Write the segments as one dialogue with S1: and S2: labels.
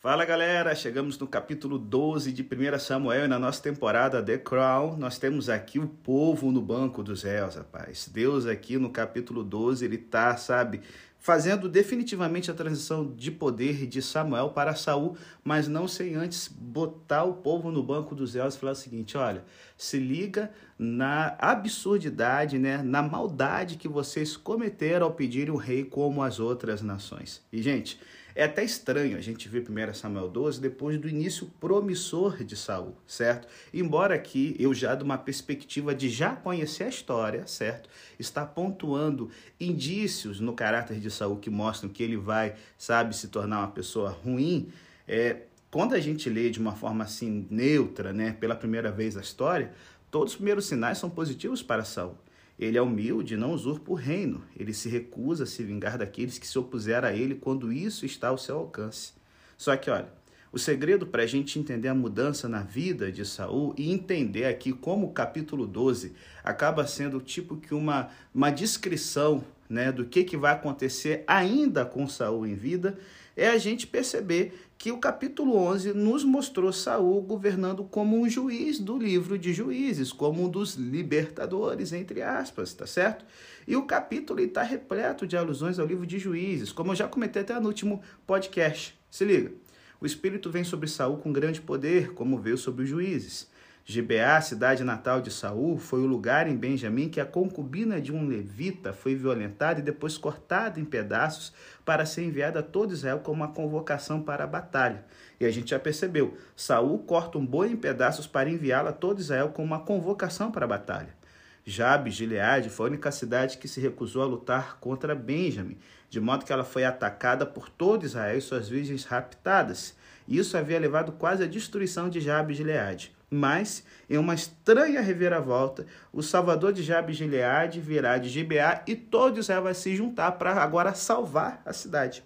S1: Fala galera, chegamos no capítulo 12 de 1 Samuel e na nossa temporada The Crown nós temos aqui o povo no banco dos réus, rapaz. Deus aqui no capítulo 12, ele tá, sabe, fazendo definitivamente a transição de poder de Samuel para Saul, mas não sem antes botar o povo no banco dos réus e falar o seguinte, olha, se liga na absurdidade, né, na maldade que vocês cometeram ao pedirem um rei como as outras nações. E gente, é até estranho a gente ver 1 Samuel 12 depois do início promissor de Saul, certo? Embora aqui eu já de uma perspectiva de já conhecer a história, certo? Está pontuando indícios no caráter de Saul que mostram que ele vai, sabe, se tornar uma pessoa ruim, é, quando a gente lê de uma forma assim neutra, né, pela primeira vez a história, todos os primeiros sinais são positivos para Saul. Ele é humilde, não usurpa o reino. Ele se recusa a se vingar daqueles que se opuseram a ele quando isso está ao seu alcance. Só que, olha, o segredo para a gente entender a mudança na vida de Saul e entender aqui como o capítulo 12 acaba sendo tipo que uma, uma descrição né, do que, que vai acontecer ainda com Saul em vida, é a gente perceber que o capítulo 11 nos mostrou Saul governando como um juiz do livro de Juízes, como um dos libertadores, entre aspas, tá certo? E o capítulo está repleto de alusões ao livro de Juízes, como eu já comentei até no último podcast. Se liga. O Espírito vem sobre Saul com grande poder, como veio sobre os juízes. Gibeá, cidade natal de Saul, foi o lugar em Benjamim que a concubina de um levita foi violentada e depois cortada em pedaços para ser enviada a todo Israel como uma convocação para a batalha. E a gente já percebeu, Saul corta um boi em pedaços para enviá-la a todo Israel como uma convocação para a batalha. Jabes, Gileade, foi a única cidade que se recusou a lutar contra Benjamim, de modo que ela foi atacada por todo Israel e suas virgens raptadas. Isso havia levado quase à destruição de Jabes Gileade. Mas, em uma estranha reviravolta, o salvador de Jabes de Gileade virá de Gibeá e todo Israel vai se juntar para agora salvar a cidade.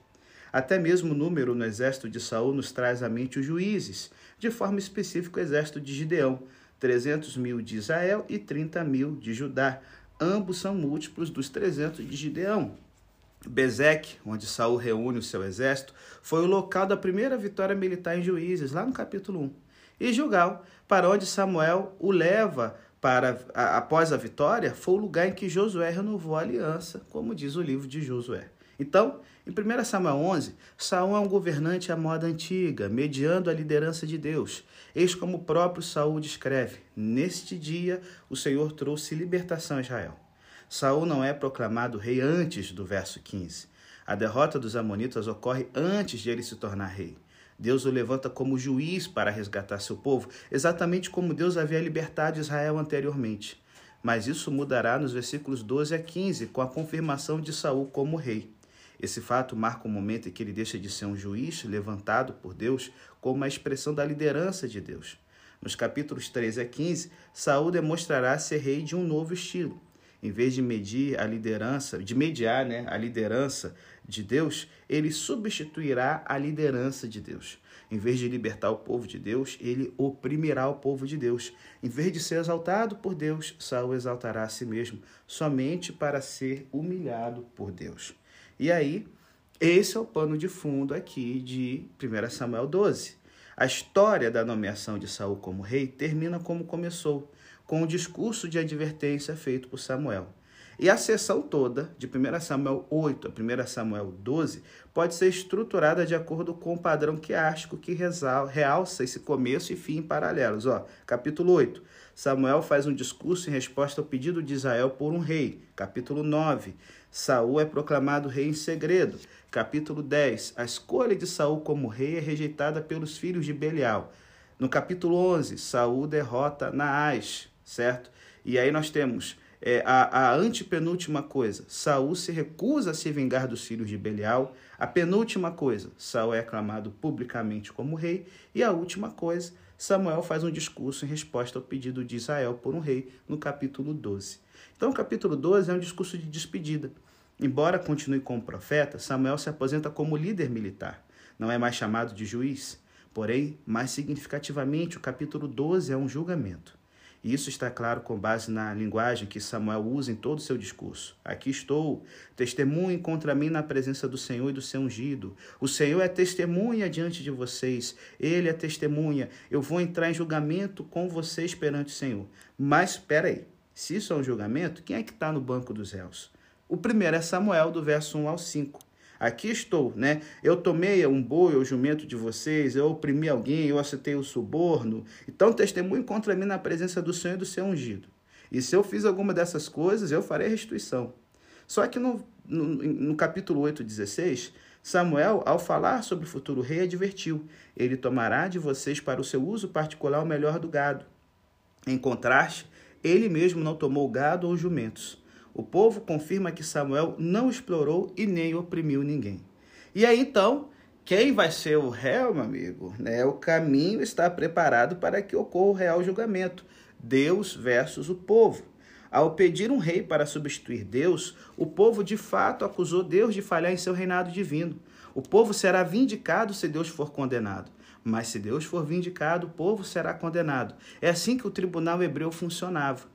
S1: Até mesmo o número no exército de Saul nos traz à mente os juízes, de forma específica o exército de Gideão, 300 mil de Israel e 30 mil de Judá. Ambos são múltiplos dos 300 de Gideão. Bezek, onde Saul reúne o seu exército, foi o local da primeira vitória militar em Juízes, lá no capítulo 1 e Gilgal, para onde Samuel o leva para a, após a vitória, foi o lugar em que Josué renovou a aliança, como diz o livro de Josué. Então, em 1 Samuel 11, Saul é um governante à moda antiga, mediando a liderança de Deus. Eis como o próprio Saul descreve: Neste dia o Senhor trouxe libertação a Israel. Saul não é proclamado rei antes do verso 15. A derrota dos amonitas ocorre antes de ele se tornar rei. Deus o levanta como juiz para resgatar seu povo, exatamente como Deus havia libertado Israel anteriormente. Mas isso mudará nos versículos 12 a 15, com a confirmação de Saul como rei. Esse fato marca o momento em que ele deixa de ser um juiz levantado por Deus como uma expressão da liderança de Deus. Nos capítulos 13 a 15, Saul demonstrará ser rei de um novo estilo em vez de medir a liderança, de mediar né, a liderança de Deus, ele substituirá a liderança de Deus. Em vez de libertar o povo de Deus, ele oprimirá o povo de Deus. Em vez de ser exaltado por Deus, Saul exaltará a si mesmo, somente para ser humilhado por Deus. E aí, esse é o pano de fundo aqui de 1 Samuel 12. A história da nomeação de Saul como rei termina como começou com o discurso de advertência feito por Samuel. E a sessão toda, de 1 Samuel 8 a 1 Samuel 12, pode ser estruturada de acordo com o padrão quiástico que realça esse começo e fim em paralelos. Ó, capítulo 8. Samuel faz um discurso em resposta ao pedido de Israel por um rei. Capítulo 9. Saul é proclamado rei em segredo. Capítulo 10. A escolha de Saul como rei é rejeitada pelos filhos de Belial. No capítulo 11, Saul derrota Naás certo? E aí nós temos é, a, a antepenúltima coisa, Saul se recusa a se vingar dos filhos de Belial. A penúltima coisa, Saul é aclamado publicamente como rei. E a última coisa, Samuel faz um discurso em resposta ao pedido de Israel por um rei, no capítulo 12. Então, o capítulo 12 é um discurso de despedida. Embora continue como profeta, Samuel se aposenta como líder militar. Não é mais chamado de juiz. Porém, mais significativamente, o capítulo 12 é um julgamento. E isso está claro com base na linguagem que Samuel usa em todo o seu discurso. Aqui estou, testemunhe contra mim na presença do Senhor e do seu ungido. O Senhor é testemunha diante de vocês, ele é testemunha. Eu vou entrar em julgamento com vocês perante o Senhor. Mas espera aí, se isso é um julgamento, quem é que está no banco dos réus? O primeiro é Samuel, do verso 1 ao 5. Aqui estou, né? Eu tomei um boi ou jumento de vocês, eu oprimi alguém, eu aceitei o suborno. Então testemunhe contra mim na presença do Senhor e do seu ungido. E se eu fiz alguma dessas coisas, eu farei restituição. Só que no, no, no capítulo 8, 16, Samuel, ao falar sobre o futuro rei, advertiu: Ele tomará de vocês para o seu uso particular o melhor do gado. Em contraste, ele mesmo não tomou gado ou jumentos. O povo confirma que Samuel não explorou e nem oprimiu ninguém. E aí então, quem vai ser o réu, meu amigo? Né? O caminho está preparado para que ocorra o real julgamento. Deus versus o povo. Ao pedir um rei para substituir Deus, o povo de fato acusou Deus de falhar em seu reinado divino. O povo será vindicado se Deus for condenado. Mas se Deus for vindicado, o povo será condenado. É assim que o tribunal hebreu funcionava.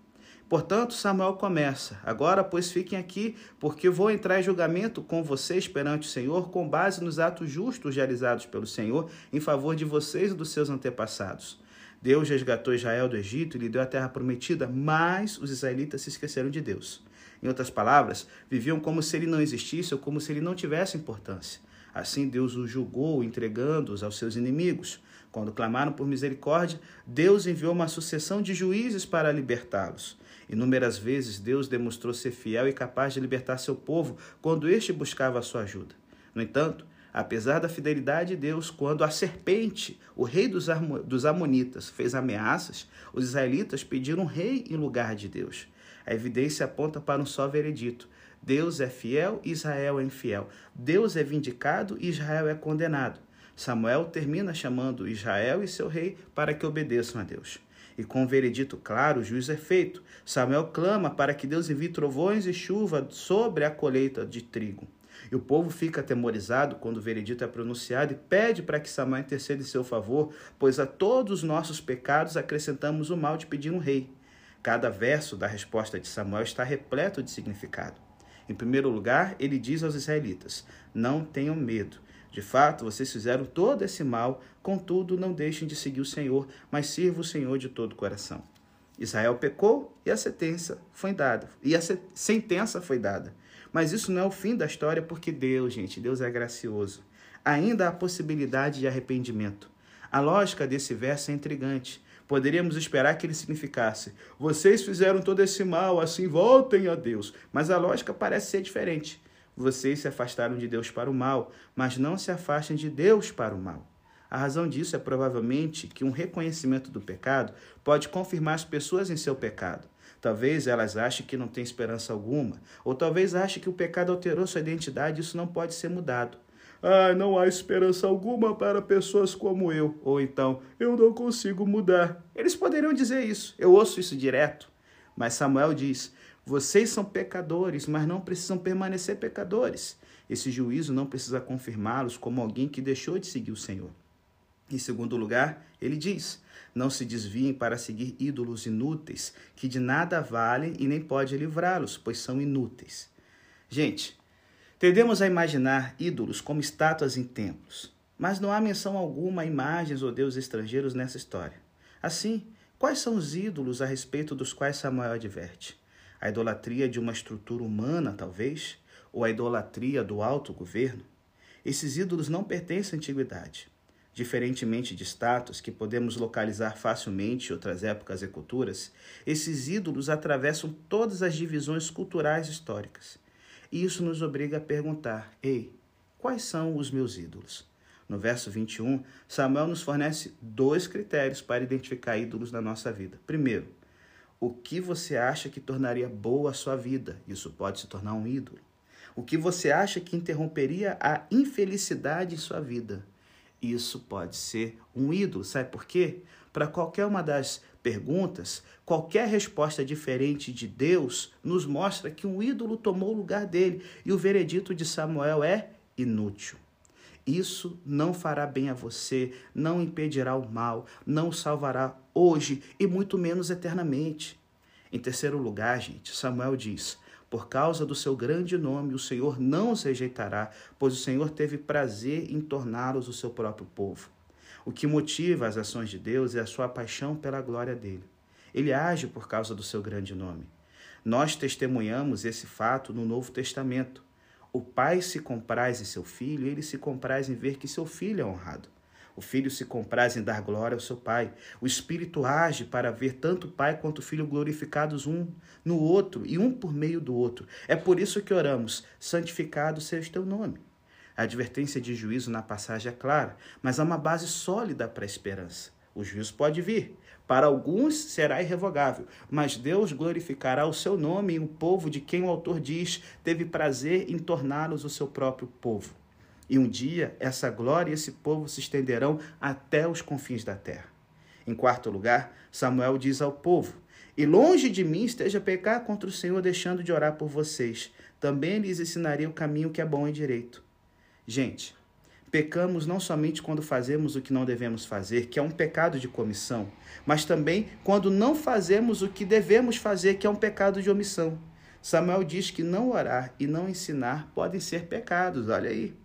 S1: Portanto, Samuel começa: Agora, pois, fiquem aqui, porque vou entrar em julgamento com vocês perante o Senhor, com base nos atos justos realizados pelo Senhor em favor de vocês e dos seus antepassados. Deus resgatou Israel do Egito e lhe deu a terra prometida, mas os israelitas se esqueceram de Deus. Em outras palavras, viviam como se ele não existisse ou como se ele não tivesse importância. Assim, Deus os julgou, entregando-os aos seus inimigos. Quando clamaram por misericórdia, Deus enviou uma sucessão de juízes para libertá-los. Inúmeras vezes Deus demonstrou ser fiel e capaz de libertar seu povo quando este buscava a sua ajuda. No entanto, apesar da fidelidade de Deus, quando a serpente, o rei dos, dos Amonitas, fez ameaças, os israelitas pediram um rei em lugar de Deus. A evidência aponta para um só veredito: Deus é fiel, Israel é infiel. Deus é vindicado Israel é condenado. Samuel termina chamando Israel e seu rei para que obedeçam a Deus. E com o veredito claro, o juízo é feito. Samuel clama para que Deus envie trovões e chuva sobre a colheita de trigo. E o povo fica atemorizado quando o veredito é pronunciado e pede para que Samuel interceda em seu favor, pois a todos os nossos pecados acrescentamos o mal de pedir um rei. Cada verso da resposta de Samuel está repleto de significado. Em primeiro lugar, ele diz aos israelitas: Não tenham medo. De fato, vocês fizeram todo esse mal, contudo, não deixem de seguir o Senhor, mas sirvam o Senhor de todo o coração. Israel pecou e a sentença foi dada. E a sentença foi dada. Mas isso não é o fim da história, porque Deus, gente, Deus é gracioso. Ainda há possibilidade de arrependimento. A lógica desse verso é intrigante. Poderíamos esperar que ele significasse: vocês fizeram todo esse mal, assim voltem a Deus. Mas a lógica parece ser diferente. Vocês se afastaram de Deus para o mal, mas não se afastem de Deus para o mal. A razão disso é provavelmente que um reconhecimento do pecado pode confirmar as pessoas em seu pecado. Talvez elas achem que não tem esperança alguma, ou talvez achem que o pecado alterou sua identidade e isso não pode ser mudado. Ah, não há esperança alguma para pessoas como eu. Ou então, eu não consigo mudar. Eles poderiam dizer isso. Eu ouço isso direto. Mas Samuel diz: vocês são pecadores, mas não precisam permanecer pecadores. Esse juízo não precisa confirmá-los como alguém que deixou de seguir o Senhor. Em segundo lugar, ele diz: Não se desviem para seguir ídolos inúteis, que de nada valem e nem pode livrá-los, pois são inúteis. Gente, tendemos a imaginar ídolos como estátuas em templos, mas não há menção alguma a imagens ou deuses estrangeiros nessa história. Assim, quais são os ídolos a respeito dos quais Samuel adverte? A idolatria de uma estrutura humana, talvez? Ou a idolatria do alto governo? Esses ídolos não pertencem à antiguidade. Diferentemente de status que podemos localizar facilmente em outras épocas e culturas, esses ídolos atravessam todas as divisões culturais históricas. E isso nos obriga a perguntar: ei, quais são os meus ídolos? No verso 21, Samuel nos fornece dois critérios para identificar ídolos na nossa vida. Primeiro, o que você acha que tornaria boa a sua vida. Isso pode se tornar um ídolo. O que você acha que interromperia a infelicidade em sua vida. Isso pode ser um ídolo. Sabe por quê? Para qualquer uma das perguntas, qualquer resposta diferente de Deus nos mostra que um ídolo tomou o lugar dele e o veredito de Samuel é inútil. Isso não fará bem a você, não impedirá o mal, não o salvará hoje e muito menos eternamente. Em terceiro lugar, gente, Samuel diz: Por causa do seu grande nome, o Senhor não os rejeitará, pois o Senhor teve prazer em torná-los o seu próprio povo. O que motiva as ações de Deus é a sua paixão pela glória dele. Ele age por causa do seu grande nome. Nós testemunhamos esse fato no Novo Testamento. O pai se compraz em seu filho, ele se compraz em ver que seu filho é honrado. O filho se compraz em dar glória ao seu pai. O espírito age para ver tanto o pai quanto o filho glorificados um no outro e um por meio do outro. É por isso que oramos: santificado seja o teu nome. A advertência de juízo na passagem é clara, mas há uma base sólida para a esperança. O juízo pode vir. Para alguns será irrevogável, mas Deus glorificará o seu nome e o povo de quem o autor diz teve prazer em torná-los o seu próprio povo. E um dia essa glória e esse povo se estenderão até os confins da terra. Em quarto lugar, Samuel diz ao povo: E longe de mim esteja pecar contra o Senhor, deixando de orar por vocês. Também lhes ensinarei o caminho que é bom e direito. Gente, pecamos não somente quando fazemos o que não devemos fazer, que é um pecado de comissão, mas também quando não fazemos o que devemos fazer, que é um pecado de omissão. Samuel diz que não orar e não ensinar podem ser pecados, olha aí.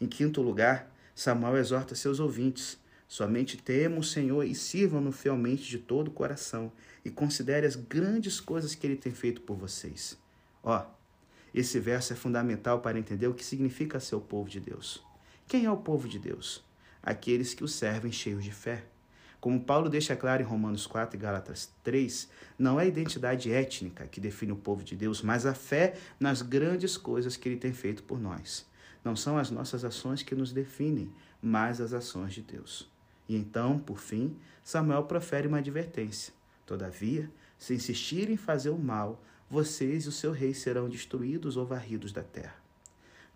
S1: Em quinto lugar, Samuel exorta seus ouvintes: somente temam o Senhor e sirvam-no fielmente de todo o coração, e considere as grandes coisas que ele tem feito por vocês. Ó, esse verso é fundamental para entender o que significa ser o povo de Deus. Quem é o povo de Deus? Aqueles que o servem cheios de fé. Como Paulo deixa claro em Romanos 4 e Gálatas 3, não é a identidade étnica que define o povo de Deus, mas a fé nas grandes coisas que ele tem feito por nós. Não são as nossas ações que nos definem, mas as ações de Deus. E então, por fim, Samuel profere uma advertência. Todavia, se insistirem em fazer o mal, vocês e o seu rei serão destruídos ou varridos da terra.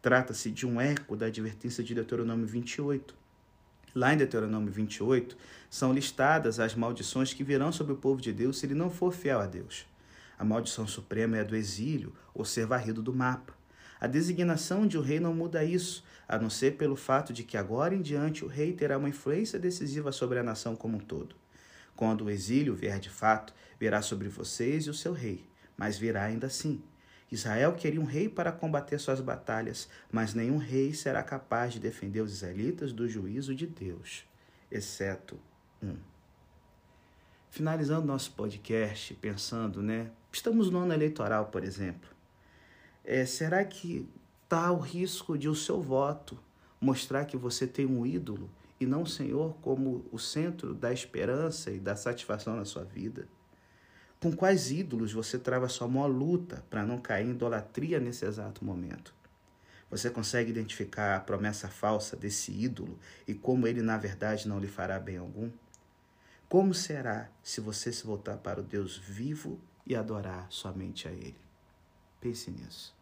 S1: Trata-se de um eco da advertência de Deuteronômio 28. Lá em Deuteronômio 28, são listadas as maldições que virão sobre o povo de Deus se ele não for fiel a Deus. A maldição suprema é a do exílio ou ser varrido do mapa. A designação de um rei não muda isso, a não ser pelo fato de que agora em diante o rei terá uma influência decisiva sobre a nação como um todo. Quando o exílio vier de fato, virá sobre vocês e o seu rei, mas virá ainda assim. Israel queria um rei para combater suas batalhas, mas nenhum rei será capaz de defender os israelitas do juízo de Deus, exceto um. Finalizando nosso podcast, pensando, né? Estamos no ano eleitoral, por exemplo. É, será que está o risco de o seu voto mostrar que você tem um ídolo e não o Senhor como o centro da esperança e da satisfação na sua vida? Com quais ídolos você trava sua maior luta para não cair em idolatria nesse exato momento? Você consegue identificar a promessa falsa desse ídolo e como ele, na verdade, não lhe fará bem algum? Como será se você se voltar para o Deus vivo e adorar somente a Ele? Pense nisso.